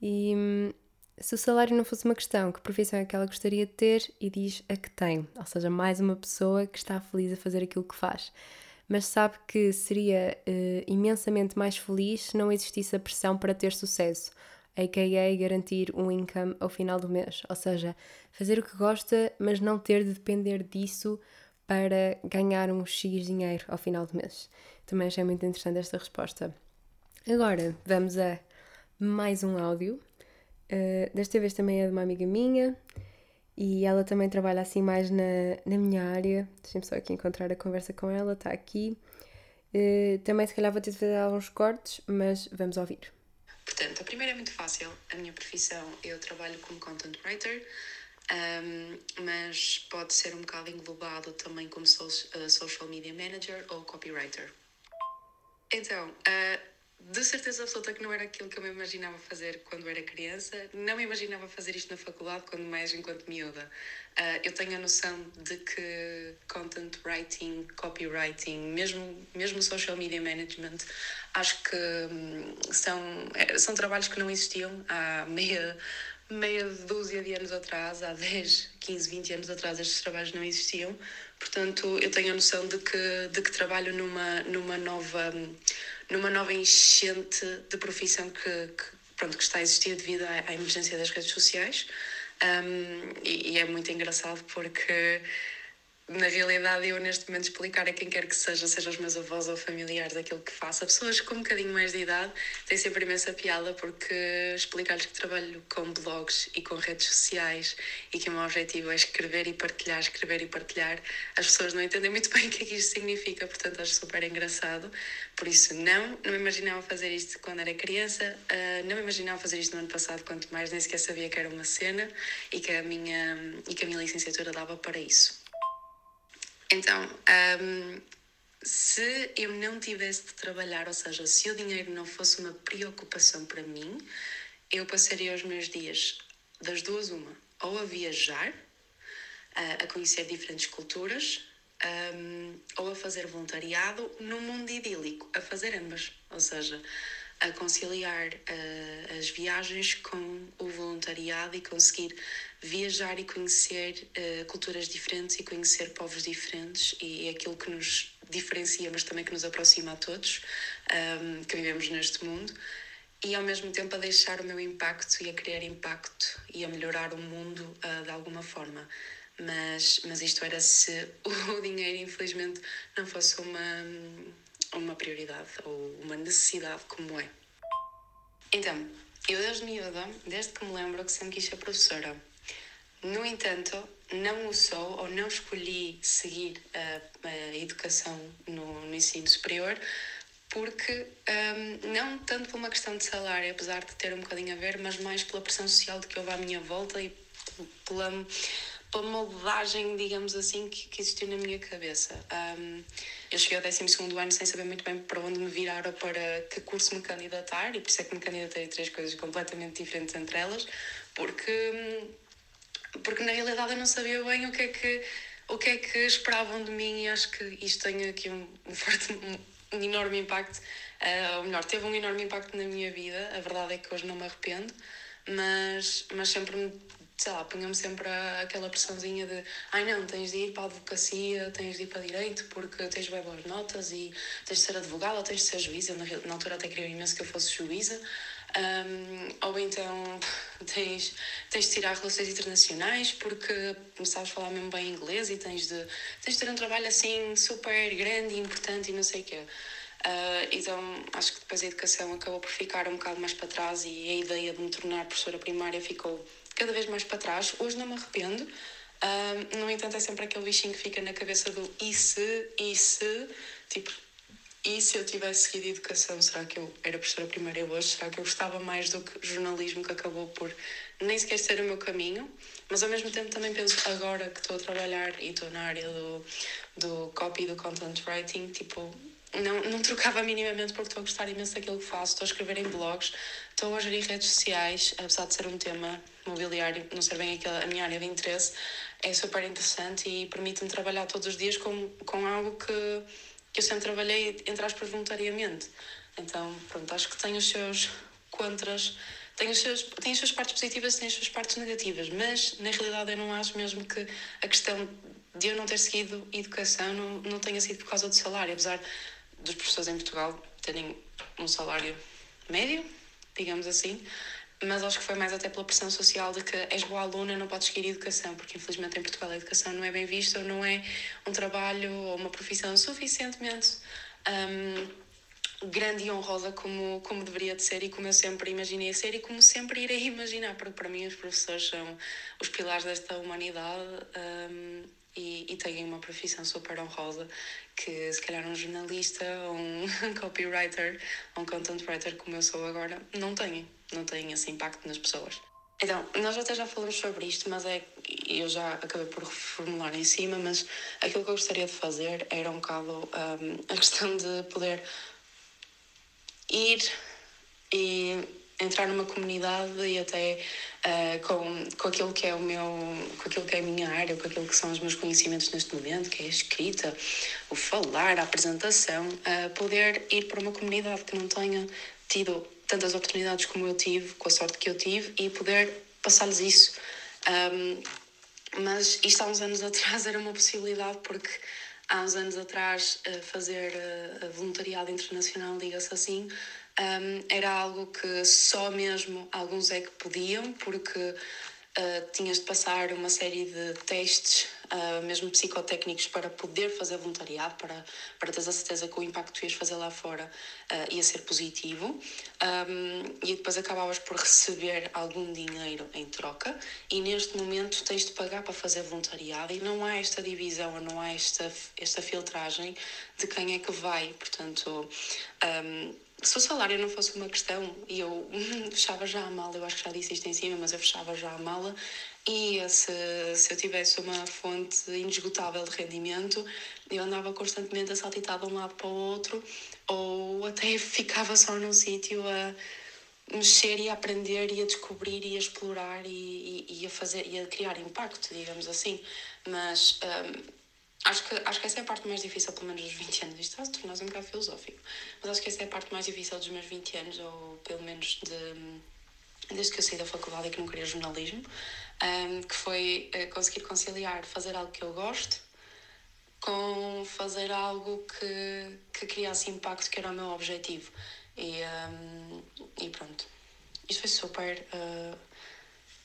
E hum, se o salário não fosse uma questão, que profissão é que ela gostaria de ter? E diz a que tem, ou seja, mais uma pessoa que está feliz a fazer aquilo que faz mas sabe que seria uh, imensamente mais feliz se não existisse a pressão para ter sucesso, a.k.a. garantir um income ao final do mês. Ou seja, fazer o que gosta, mas não ter de depender disso para ganhar um X dinheiro ao final do mês. Também achei muito interessante esta resposta. Agora vamos a mais um áudio. Uh, desta vez também é de uma amiga minha e ela também trabalha assim mais na, na minha área. Deixem-me só aqui encontrar a conversa com ela, está aqui. Uh, também se calhar vou ter de fazer alguns cortes, mas vamos ouvir. Portanto, a primeira é muito fácil. A minha profissão, eu trabalho como content writer, um, mas pode ser um bocado englobado também como so, uh, social media manager ou copywriter. Então, uh, de certeza absoluta que não era aquilo que eu me imaginava fazer quando era criança. Não me imaginava fazer isto na faculdade, quando mais enquanto miúda. Uh, eu tenho a noção de que content writing, copywriting, mesmo, mesmo social media management, acho que hum, são, é, são trabalhos que não existiam há meia, meia dúzia de anos atrás, há 10, 15, 20 anos atrás, estes trabalhos não existiam. Portanto, eu tenho a noção de que, de que trabalho numa, numa nova hum, numa nova enchente de profissão que, que pronto, que está a existir devido à, à emergência das redes sociais. Um, e, e, é muito engraçado porque na realidade, eu neste momento explicar a quem quer que seja, seja os meus avós ou familiares, aquilo que faço, a pessoas com um bocadinho mais de idade, tem sempre imensa piada porque explicar-lhes que trabalho com blogs e com redes sociais e que o meu objetivo é escrever e partilhar, escrever e partilhar, as pessoas não entendem muito bem o que é que isto significa, portanto acho super engraçado. Por isso, não, não me imaginava fazer isto quando era criança, uh, não me imaginava fazer isto no ano passado, quanto mais nem sequer sabia que era uma cena e que a minha, e que a minha licenciatura dava para isso. Então, um, se eu não tivesse de trabalhar, ou seja, se o dinheiro não fosse uma preocupação para mim, eu passaria os meus dias das duas uma, ou a viajar, a conhecer diferentes culturas, um, ou a fazer voluntariado num mundo idílico, a fazer ambas, ou seja, a conciliar uh, as viagens com o voluntariado e conseguir viajar e conhecer uh, culturas diferentes e conhecer povos diferentes e é aquilo que nos diferencia, mas também que nos aproxima a todos um, que vivemos neste mundo e ao mesmo tempo a deixar o meu impacto e a criar impacto e a melhorar o mundo uh, de alguma forma mas, mas isto era se o dinheiro, infelizmente, não fosse uma, uma prioridade ou uma necessidade como é. Então, eu desde miúda, desde que me lembro que sempre quis ser professora. No entanto, não o sou ou não escolhi seguir a, a educação no, no, ensino superior porque um, não tanto por uma questão de salário, apesar de ter um bocadinho a ver, mas mais pela pressão social de que houve à minha volta e pela pela moldagem, digamos assim, que, que existiu na minha cabeça. Um, eu cheguei ao 12 ano sem saber muito bem para onde me virar ou para que curso me candidatar, e por isso é que me candidatei a três coisas completamente diferentes entre elas, porque, porque na realidade eu não sabia bem o que é que, o que, é que esperavam de mim, e acho que isto tem aqui um, um forte. Um enorme impacto, uh, ou melhor, teve um enorme impacto na minha vida. A verdade é que hoje não me arrependo, mas, mas sempre me sei lá, punham-me sempre aquela pressãozinha de ai não, tens de ir para a advocacia, tens de ir para direito porque tens bem boas notas e tens de ser advogada tens de ser juíza. Na, na altura até queria imenso que eu fosse juíza. Um, ou então tens, tens de tirar relações internacionais porque sabes falar mesmo bem inglês e tens de, tens de ter um trabalho assim super grande e importante e não sei o quê. Uh, então acho que depois a educação acabou por ficar um bocado mais para trás e a ideia de me tornar professora primária ficou cada vez mais para trás. Hoje não me arrependo. Uh, no entanto, é sempre aquele bichinho que fica na cabeça do e se, e se, tipo, e se eu tivesse seguido educação, será que eu era professora primária hoje? Será que eu gostava mais do que jornalismo, que acabou por nem sequer ser o meu caminho? Mas ao mesmo tempo também penso, agora que estou a trabalhar e estou na área do, do copy, do content writing, tipo, não, não trocava minimamente porque estou a gostar imenso daquilo que faço, estou a escrever em blogs, estou a gerir redes sociais, apesar de ser um tema mobiliário, não ser bem aquela, a minha área de interesse, é super interessante e permite-me trabalhar todos os dias com, com algo que eu sempre trabalhei, entre aspas, voluntariamente. Então, pronto, acho que tem os seus contras, tem, os seus, tem as suas partes positivas e tem as suas partes negativas, mas na realidade eu não acho mesmo que a questão de eu não ter seguido educação não, não tenha sido por causa do salário, apesar dos professores em Portugal terem um salário médio, digamos assim, mas acho que foi mais até pela pressão social de que és boa aluna, não podes seguir educação, porque infelizmente em Portugal a educação não é bem vista ou não é um trabalho ou uma profissão suficientemente um, grande e honrosa como, como deveria de ser e como eu sempre imaginei ser e como sempre irei imaginar, porque para mim os professores são os pilares desta humanidade. Um, e, e têm uma profissão super honrosa que se calhar um jornalista um copywriter ou um content writer como eu sou agora não têm, não têm esse impacto nas pessoas. Então, nós até já falamos sobre isto, mas é eu já acabei por reformular em cima, mas aquilo que eu gostaria de fazer era um bocado um, a questão de poder ir e entrar numa comunidade e até uh, com, com aquilo que é o meu, com aquilo que é a minha área, com aquilo que são os meus conhecimentos neste momento, que é a escrita, o falar, a apresentação, uh, poder ir para uma comunidade que não tenha tido tantas oportunidades como eu tive, com a sorte que eu tive, e poder passar-lhes isso. Um, mas isto há uns anos atrás era uma possibilidade porque há uns anos atrás uh, fazer uh, voluntariado internacional, diga-se assim, um, era algo que só mesmo alguns é que podiam, porque uh, tinhas de passar uma série de testes, uh, mesmo psicotécnicos, para poder fazer voluntariado, para, para teres a certeza que o impacto que tu ias fazer lá fora uh, ia ser positivo. Um, e depois acabavas por receber algum dinheiro em troca, e neste momento tens de pagar para fazer voluntariado, e não há esta divisão, não há esta, esta filtragem de quem é que vai. Portanto. Um, se o salário não fosse uma questão e eu fechava já a mala, eu acho que já disse isto em cima, mas eu fechava já a mala e se, se eu tivesse uma fonte inesgotável de rendimento, eu andava constantemente a saltitar de um lado para o outro ou até ficava só num sítio a mexer e a aprender e a descobrir e a explorar e, e, e, a fazer e a criar impacto, digamos assim. Mas um, Acho que, acho que essa é a parte mais difícil, pelo menos dos 20 anos. Isto está a se tornar um bocado filosófico. Mas acho que essa é a parte mais difícil dos meus 20 anos, ou pelo menos de, desde que eu saí da faculdade e que não queria jornalismo, um, que foi uh, conseguir conciliar fazer algo que eu gosto com fazer algo que, que criasse impacto, que era o meu objetivo. E, um, e pronto. Isto foi super uh,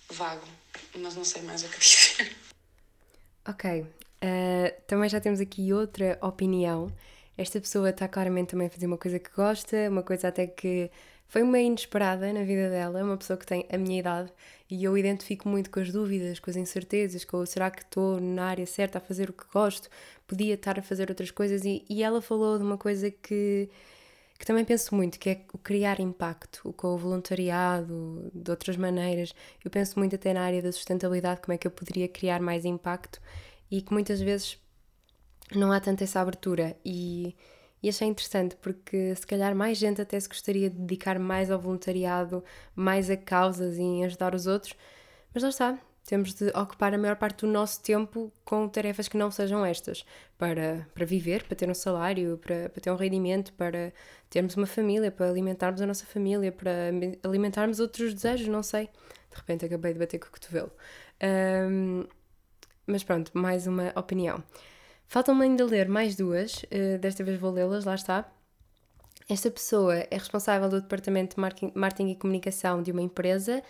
vago, mas não sei mais o que dizer. Ok. Uh, também já temos aqui outra opinião. Esta pessoa está claramente também a fazer uma coisa que gosta, uma coisa até que foi uma inesperada na vida dela, uma pessoa que tem a minha idade e eu identifico muito com as dúvidas, com as incertezas, com será que estou na área certa a fazer o que gosto, podia estar a fazer outras coisas e, e ela falou de uma coisa que, que também penso muito, que é o criar impacto, com o voluntariado, de outras maneiras. Eu penso muito até na área da sustentabilidade, como é que eu poderia criar mais impacto e que muitas vezes não há tanta essa abertura e e achei interessante porque se calhar mais gente até se gostaria de dedicar mais ao voluntariado, mais a causas e em ajudar os outros, mas lá está, temos de ocupar a maior parte do nosso tempo com tarefas que não sejam estas, para, para viver, para ter um salário, para, para ter um rendimento, para termos uma família, para alimentarmos a nossa família, para alimentarmos outros desejos, não sei. De repente acabei de bater com o cotovelo. Um, mas pronto, mais uma opinião. Faltam-me ainda ler mais duas, uh, desta vez vou lê-las, lá está. Esta pessoa é responsável do departamento de marketing e comunicação de uma empresa.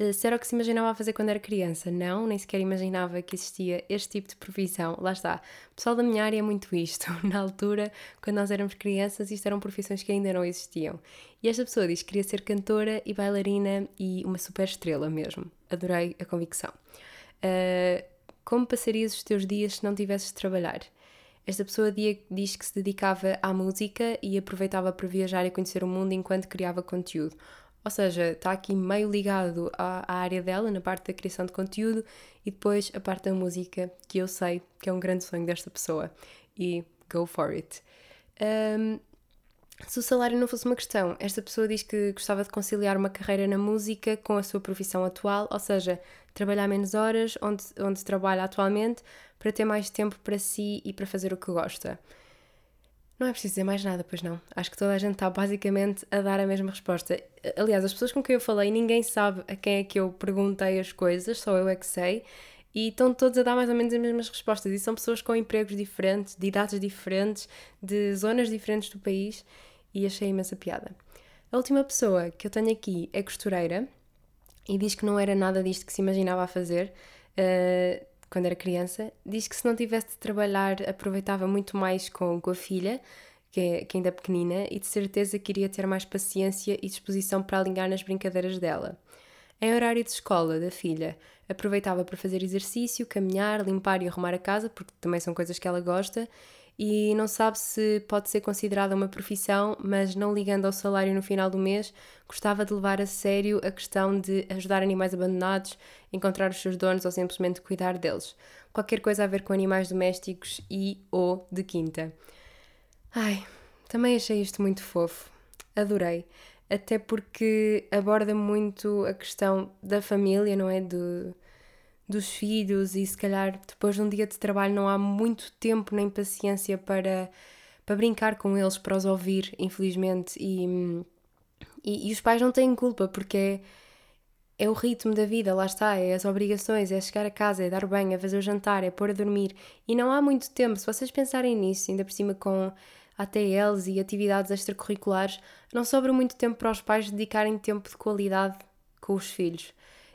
Uh, se era o que se imaginava fazer quando era criança? Não, nem sequer imaginava que existia este tipo de profissão. Lá está. O pessoal da minha área é muito isto. Na altura, quando nós éramos crianças, isto eram profissões que ainda não existiam. E esta pessoa diz que queria ser cantora e bailarina e uma super estrela mesmo. Adorei a convicção. Uh, como passarias os teus dias se não tivesses de trabalhar? Esta pessoa diz que se dedicava à música e aproveitava para viajar e conhecer o mundo enquanto criava conteúdo. Ou seja, está aqui meio ligado à, à, área dela, na parte da criação de conteúdo, e depois a parte da música, que eu sei que é um grande sonho desta pessoa. E go for it. Um, se o salário não fosse uma questão, esta pessoa diz que gostava de conciliar uma carreira na música com a sua profissão atual, ou seja, trabalhar menos horas onde, onde trabalha atualmente para ter mais tempo para si e para fazer o que gosta. Não é preciso dizer mais nada, pois não. Acho que toda a gente está basicamente a dar a mesma resposta. Aliás, as pessoas com quem eu falei, ninguém sabe a quem é que eu perguntei as coisas, só eu é que sei. E estão todos a dar mais ou menos as mesmas respostas. E são pessoas com empregos diferentes, de idades diferentes, de zonas diferentes do país. E achei imensa piada. A última pessoa que eu tenho aqui é costureira e diz que não era nada disto que se imaginava a fazer uh, quando era criança. Diz que se não tivesse de trabalhar aproveitava muito mais com, com a filha, que, é, que ainda é pequenina, e de certeza queria ter mais paciência e disposição para alinhar nas brincadeiras dela. Em horário de escola da filha, aproveitava para fazer exercício, caminhar, limpar e arrumar a casa, porque também são coisas que ela gosta, e não sabe se pode ser considerada uma profissão, mas não ligando ao salário no final do mês, gostava de levar a sério a questão de ajudar animais abandonados, encontrar os seus donos ou simplesmente cuidar deles. Qualquer coisa a ver com animais domésticos e ou de quinta. Ai, também achei isto muito fofo. Adorei. Até porque aborda muito a questão da família, não é? Do, dos filhos e se calhar depois de um dia de trabalho não há muito tempo nem paciência para, para brincar com eles, para os ouvir, infelizmente. E, e, e os pais não têm culpa porque é, é o ritmo da vida, lá está, é as obrigações, é chegar a casa, é dar banho, é fazer o jantar, é pôr a dormir. E não há muito tempo, se vocês pensarem nisso, ainda por cima com ATLs e atividades extracurriculares, não sobra muito tempo para os pais dedicarem tempo de qualidade com os filhos.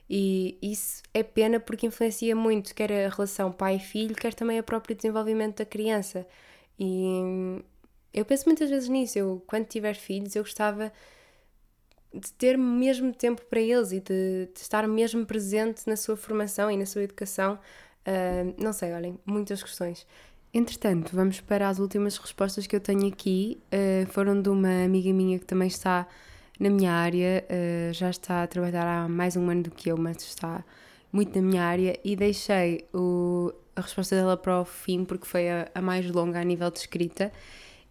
E isso é pena porque influencia muito, quer a relação pai-filho, quer também o próprio desenvolvimento da criança. E eu penso muitas vezes nisso. Eu, quando tiver filhos, eu gostava de ter mesmo tempo para eles e de, de estar mesmo presente na sua formação e na sua educação. Uh, não sei, olhem, muitas questões. Entretanto, vamos para as últimas respostas que eu tenho aqui. Uh, foram de uma amiga minha que também está na minha área, uh, já está a trabalhar há mais um ano do que eu, mas está muito na minha área e deixei o, a resposta dela para o fim porque foi a, a, mais longa a nível de escrita.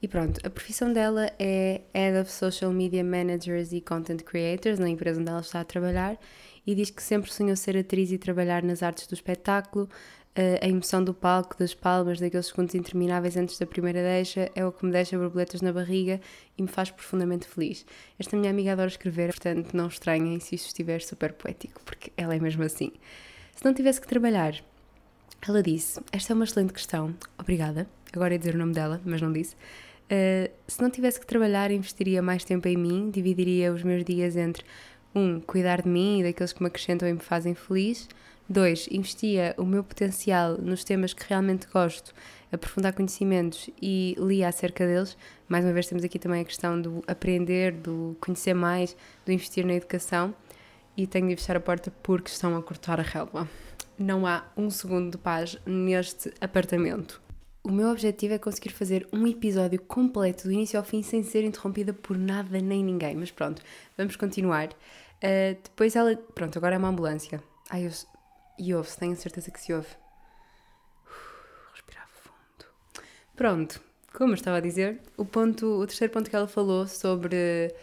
E pronto, a profissão dela é Head of Social Media Managers e Content Creators, na empresa onde ela está a trabalhar, e diz que sempre sonhou ser atriz e trabalhar nas artes do espetáculo. A emoção do palco, das palmas, daqueles segundos intermináveis antes da primeira deixa, é o que me deixa borboletas na barriga e me faz profundamente feliz. Esta minha amiga adora escrever, portanto não estranhem se isto estiver super poético, porque ela é mesmo assim. Se não tivesse que trabalhar, ela disse: Esta é uma excelente questão, obrigada. Agora ia dizer o nome dela, mas não disse. Uh, se não tivesse que trabalhar, investiria mais tempo em mim, dividiria os meus dias entre um, cuidar de mim e daqueles que me acrescentam e me fazem feliz. Dois, investia o meu potencial nos temas que realmente gosto, aprofundar conhecimentos e lia acerca deles. Mais uma vez temos aqui também a questão do aprender, do conhecer mais, do investir na educação. E tenho de fechar a porta porque estão a cortar a relva. Não há um segundo de paz neste apartamento. O meu objetivo é conseguir fazer um episódio completo do início ao fim sem ser interrompida por nada nem ninguém. Mas pronto, vamos continuar. Uh, depois ela. Pronto, agora é uma ambulância. Ai, eu... E ouve-se, tenho certeza que se ouve. Uh, respirar fundo. Pronto, como eu estava a dizer, o, ponto, o terceiro ponto que ela falou sobre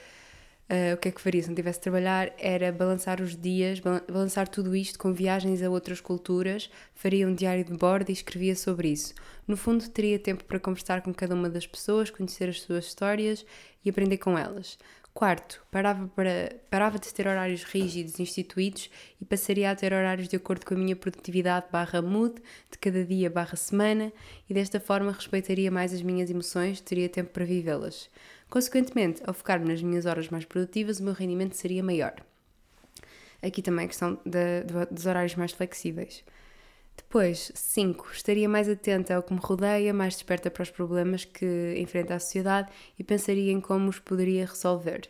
uh, o que é que faria se não tivesse de trabalhar era balançar os dias, balançar tudo isto com viagens a outras culturas, faria um diário de bordo e escrevia sobre isso. No fundo, teria tempo para conversar com cada uma das pessoas, conhecer as suas histórias e aprender com elas. Quarto, parava, para, parava de ter horários rígidos instituídos e passaria a ter horários de acordo com a minha produtividade barra mood de cada dia barra semana e desta forma respeitaria mais as minhas emoções, teria tempo para vivê-las. Consequentemente, ao focar-me nas minhas horas mais produtivas, o meu rendimento seria maior. Aqui também a questão dos horários mais flexíveis. Depois, 5. Estaria mais atenta ao que me rodeia, mais desperta para os problemas que enfrenta a sociedade e pensaria em como os poderia resolver.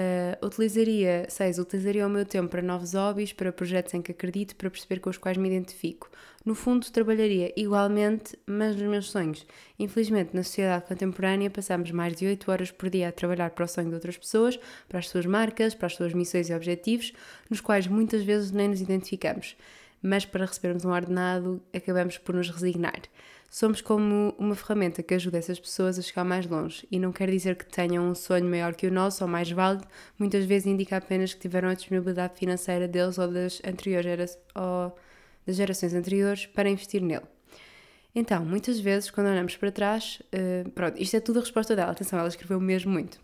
Uh, utilizaria, 6. Utilizaria o meu tempo para novos hobbies, para projetos em que acredito, para perceber com os quais me identifico. No fundo, trabalharia igualmente, mas nos meus sonhos. Infelizmente, na sociedade contemporânea, passamos mais de 8 horas por dia a trabalhar para o sonho de outras pessoas, para as suas marcas, para as suas missões e objetivos, nos quais muitas vezes nem nos identificamos. Mas para recebermos um ordenado, acabamos por nos resignar. Somos como uma ferramenta que ajuda essas pessoas a chegar mais longe e não quer dizer que tenham um sonho maior que o nosso ou mais válido, muitas vezes indica apenas que tiveram a disponibilidade financeira deles ou das, anteriores, ou das gerações anteriores para investir nele. Então, muitas vezes, quando olhamos para trás, uh, pronto, isto é tudo a resposta dela, atenção, ela escreveu mesmo muito.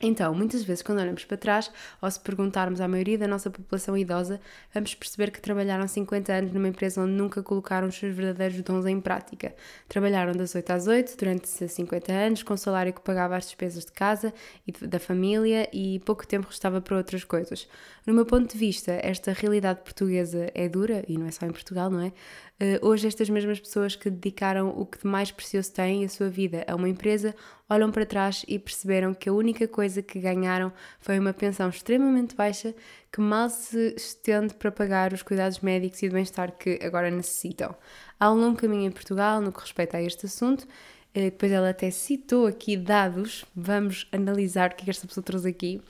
Então, muitas vezes, quando olhamos para trás, ou se perguntarmos à maioria da nossa população idosa, vamos perceber que trabalharam 50 anos numa empresa onde nunca colocaram os seus verdadeiros dons em prática. Trabalharam das 8 às 8 durante 50 anos, com salário que pagava as despesas de casa e da família, e pouco tempo restava para outras coisas. No meu ponto de vista, esta realidade portuguesa é dura, e não é só em Portugal, não é? Uh, hoje, estas mesmas pessoas que dedicaram o que de mais precioso têm, a sua vida, a uma empresa, olham para trás e perceberam que a única coisa que ganharam foi uma pensão extremamente baixa que mal se estende para pagar os cuidados médicos e de bem-estar que agora necessitam. Há um longo caminho em Portugal no que respeita a este assunto. Uh, depois ela até citou aqui dados, vamos analisar o que é esta pessoa trouxe aqui.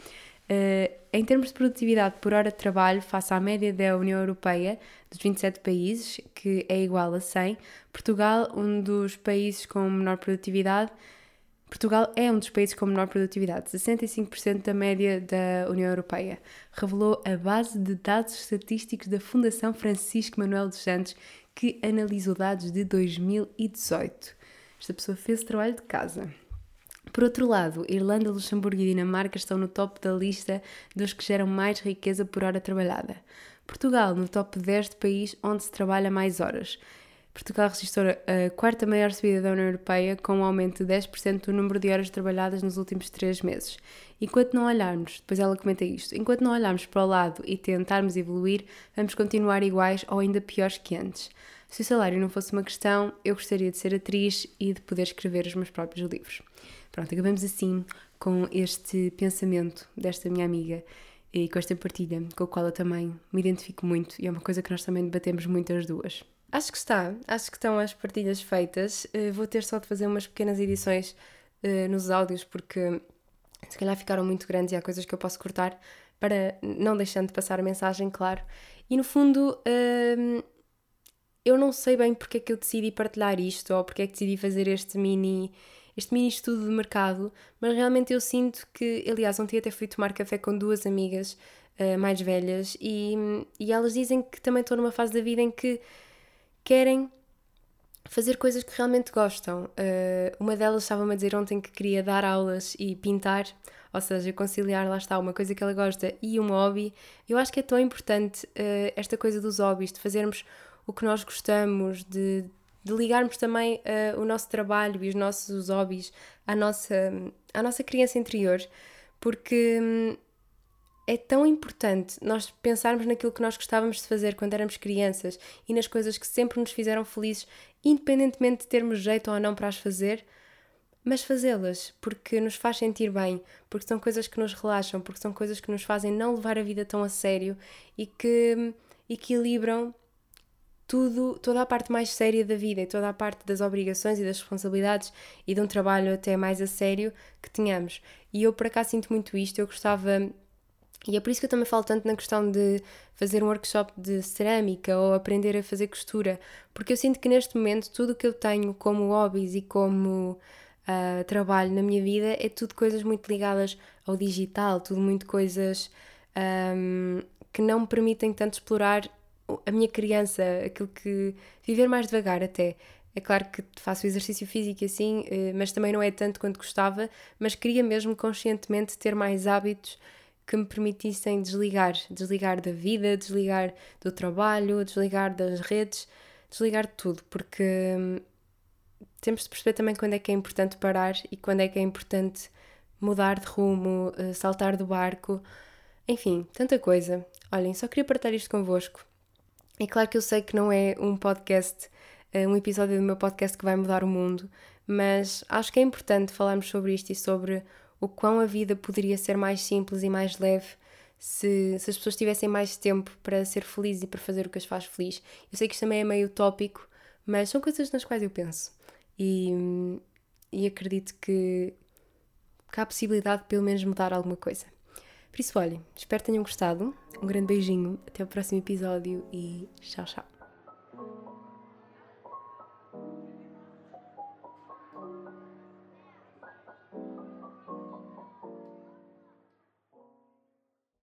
Uh, em termos de produtividade por hora de trabalho, face à média da União Europeia, dos 27 países, que é igual a 100, Portugal, um dos países com menor produtividade, Portugal é um dos países com menor produtividade, 65% da média da União Europeia, revelou a base de dados estatísticos da Fundação Francisco Manuel dos Santos, que analisou dados de 2018. Esta pessoa fez o trabalho de casa. Por outro lado, Irlanda, Luxemburgo e Dinamarca estão no top da lista dos que geram mais riqueza por hora trabalhada. Portugal, no top 10 de país onde se trabalha mais horas. Portugal registrou a quarta maior subida da União Europeia, com um aumento de 10% do número de horas trabalhadas nos últimos três meses. Enquanto não olharmos, depois ela comenta isto, enquanto não olharmos para o lado e tentarmos evoluir, vamos continuar iguais ou ainda piores que antes. Se o salário não fosse uma questão, eu gostaria de ser atriz e de poder escrever os meus próprios livros. Pronto, acabamos assim com este pensamento desta minha amiga e com esta partilha, com a qual eu também me identifico muito e é uma coisa que nós também debatemos muito as duas. Acho que está, acho que estão as partilhas feitas. Uh, vou ter só de fazer umas pequenas edições uh, nos áudios porque se calhar ficaram muito grandes e há coisas que eu posso cortar para não deixando de passar a mensagem, claro. E no fundo, uh, eu não sei bem porque é que eu decidi partilhar isto ou porque é que decidi fazer este mini este mini estudo de mercado, mas realmente eu sinto que, aliás, ontem até fui tomar café com duas amigas uh, mais velhas e, e elas dizem que também estão numa fase da vida em que querem fazer coisas que realmente gostam. Uh, uma delas estava-me a dizer ontem que queria dar aulas e pintar, ou seja, conciliar, lá está, uma coisa que ela gosta e um hobby. Eu acho que é tão importante uh, esta coisa dos hobbies, de fazermos o que nós gostamos, de, de ligarmos também uh, o nosso trabalho e os nossos hobbies à nossa, à nossa criança interior, porque. É tão importante nós pensarmos naquilo que nós gostávamos de fazer quando éramos crianças e nas coisas que sempre nos fizeram felizes, independentemente de termos jeito ou não para as fazer, mas fazê-las porque nos faz sentir bem, porque são coisas que nos relaxam, porque são coisas que nos fazem não levar a vida tão a sério e que equilibram tudo, toda a parte mais séria da vida e toda a parte das obrigações e das responsabilidades e de um trabalho até mais a sério que tenhamos. E eu por acaso sinto muito isto, eu gostava e é por isso que eu também falo tanto na questão de fazer um workshop de cerâmica ou aprender a fazer costura, porque eu sinto que neste momento tudo o que eu tenho como hobbies e como uh, trabalho na minha vida é tudo coisas muito ligadas ao digital, tudo muito coisas um, que não me permitem tanto explorar a minha criança, aquilo que. viver mais devagar até. É claro que faço exercício físico assim, eh, mas também não é tanto quanto gostava, mas queria mesmo conscientemente ter mais hábitos que me permitissem desligar, desligar da vida, desligar do trabalho, desligar das redes, desligar de tudo, porque hum, temos de perceber também quando é que é importante parar e quando é que é importante mudar de rumo, eh, saltar do barco, enfim, tanta coisa. Olhem, só queria partilhar isto convosco. É claro que eu sei que não é um podcast, eh, um episódio do meu podcast que vai mudar o mundo, mas acho que é importante falarmos sobre isto e sobre o quão a vida poderia ser mais simples e mais leve se, se as pessoas tivessem mais tempo para ser felizes e para fazer o que as faz feliz. Eu sei que isto também é meio utópico, mas são coisas nas quais eu penso. E, e acredito que, que há a possibilidade de pelo menos mudar alguma coisa. Por isso, olhem, espero que tenham gostado. Um grande beijinho, até o próximo episódio e tchau, tchau.